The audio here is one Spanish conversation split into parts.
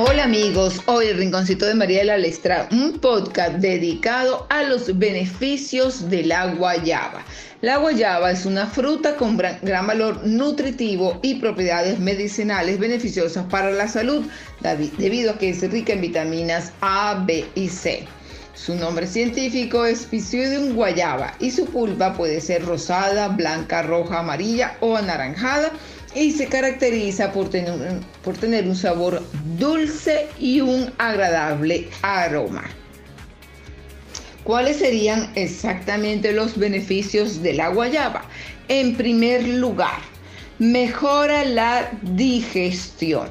Hola amigos, hoy el Rinconcito de María de la Lestra, un podcast dedicado a los beneficios de la guayaba. La guayaba es una fruta con gran valor nutritivo y propiedades medicinales beneficiosas para la salud, debido a que es rica en vitaminas A, B y C. Su nombre científico es Pisidium guayaba y su pulpa puede ser rosada, blanca, roja, amarilla o anaranjada y se caracteriza por tener, por tener un sabor dulce y un agradable aroma. ¿Cuáles serían exactamente los beneficios de la guayaba? En primer lugar, mejora la digestión.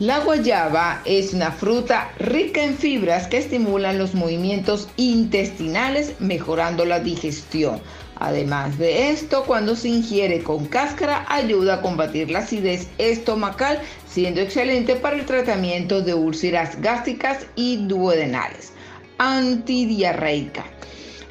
La guayaba es una fruta rica en fibras que estimulan los movimientos intestinales, mejorando la digestión. Además de esto, cuando se ingiere con cáscara, ayuda a combatir la acidez estomacal, siendo excelente para el tratamiento de úlceras gástricas y duodenales. Antidiarreica.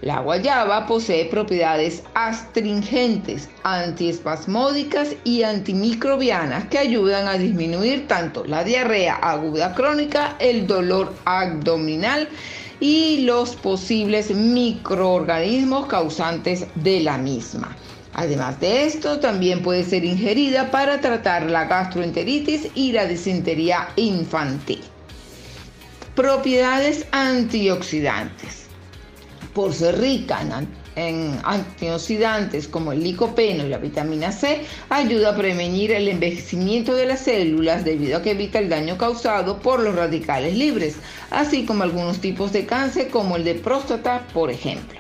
La guayaba posee propiedades astringentes, antiespasmódicas y antimicrobianas que ayudan a disminuir tanto la diarrea aguda crónica, el dolor abdominal y los posibles microorganismos causantes de la misma. Además de esto, también puede ser ingerida para tratar la gastroenteritis y la disentería infantil. Propiedades antioxidantes por ser rica en, antioxidantes como el licopeno y la vitamina C, ayuda a prevenir el envejecimiento de las células debido a que evita el daño causado por los radicales libres, así como algunos tipos de cáncer como el de próstata, por ejemplo.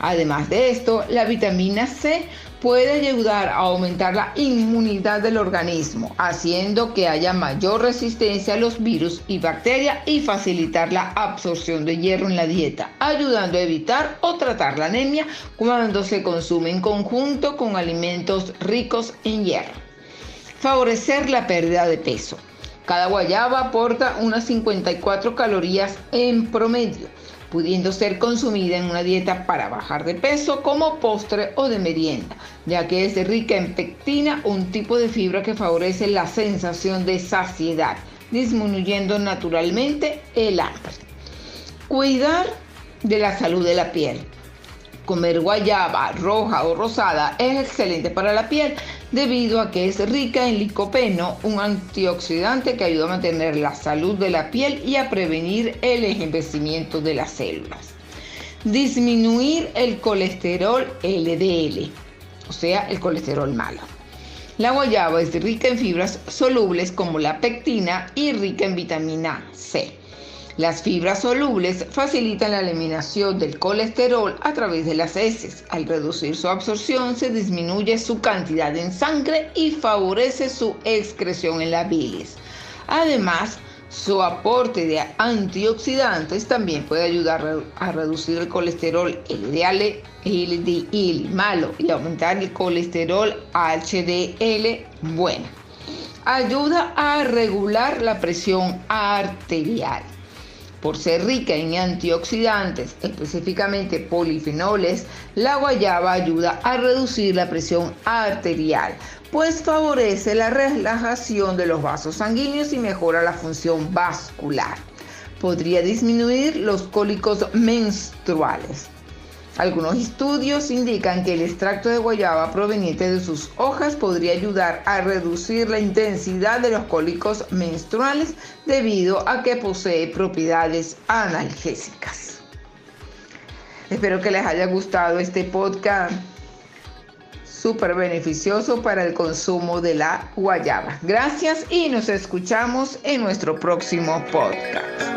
Además de esto, la vitamina C puede ayudar a aumentar la inmunidad del organismo, haciendo que haya mayor resistencia a los virus y bacterias y facilitar la absorción de hierro en la dieta, ayudando a evitar o tratar la anemia cuando se consume en conjunto con alimentos ricos en hierro. Favorecer la pérdida de peso. Cada guayaba aporta unas 54 calorías en promedio pudiendo ser consumida en una dieta para bajar de peso como postre o de merienda, ya que es rica en pectina, un tipo de fibra que favorece la sensación de saciedad, disminuyendo naturalmente el hambre. Cuidar de la salud de la piel. Comer guayaba roja o rosada es excelente para la piel debido a que es rica en licopeno, un antioxidante que ayuda a mantener la salud de la piel y a prevenir el envejecimiento de las células. Disminuir el colesterol LDL, o sea, el colesterol malo. La guayaba es rica en fibras solubles como la pectina y rica en vitamina C. Las fibras solubles facilitan la eliminación del colesterol a través de las heces. Al reducir su absorción se disminuye su cantidad en sangre y favorece su excreción en la bilis. Además, su aporte de antioxidantes también puede ayudar a reducir el colesterol LDL, LDL malo y aumentar el colesterol HDL bueno. Ayuda a regular la presión arterial. Por ser rica en antioxidantes, específicamente polifenoles, la guayaba ayuda a reducir la presión arterial, pues favorece la relajación de los vasos sanguíneos y mejora la función vascular. Podría disminuir los cólicos menstruales. Algunos estudios indican que el extracto de guayaba proveniente de sus hojas podría ayudar a reducir la intensidad de los cólicos menstruales debido a que posee propiedades analgésicas. Espero que les haya gustado este podcast súper beneficioso para el consumo de la guayaba. Gracias y nos escuchamos en nuestro próximo podcast.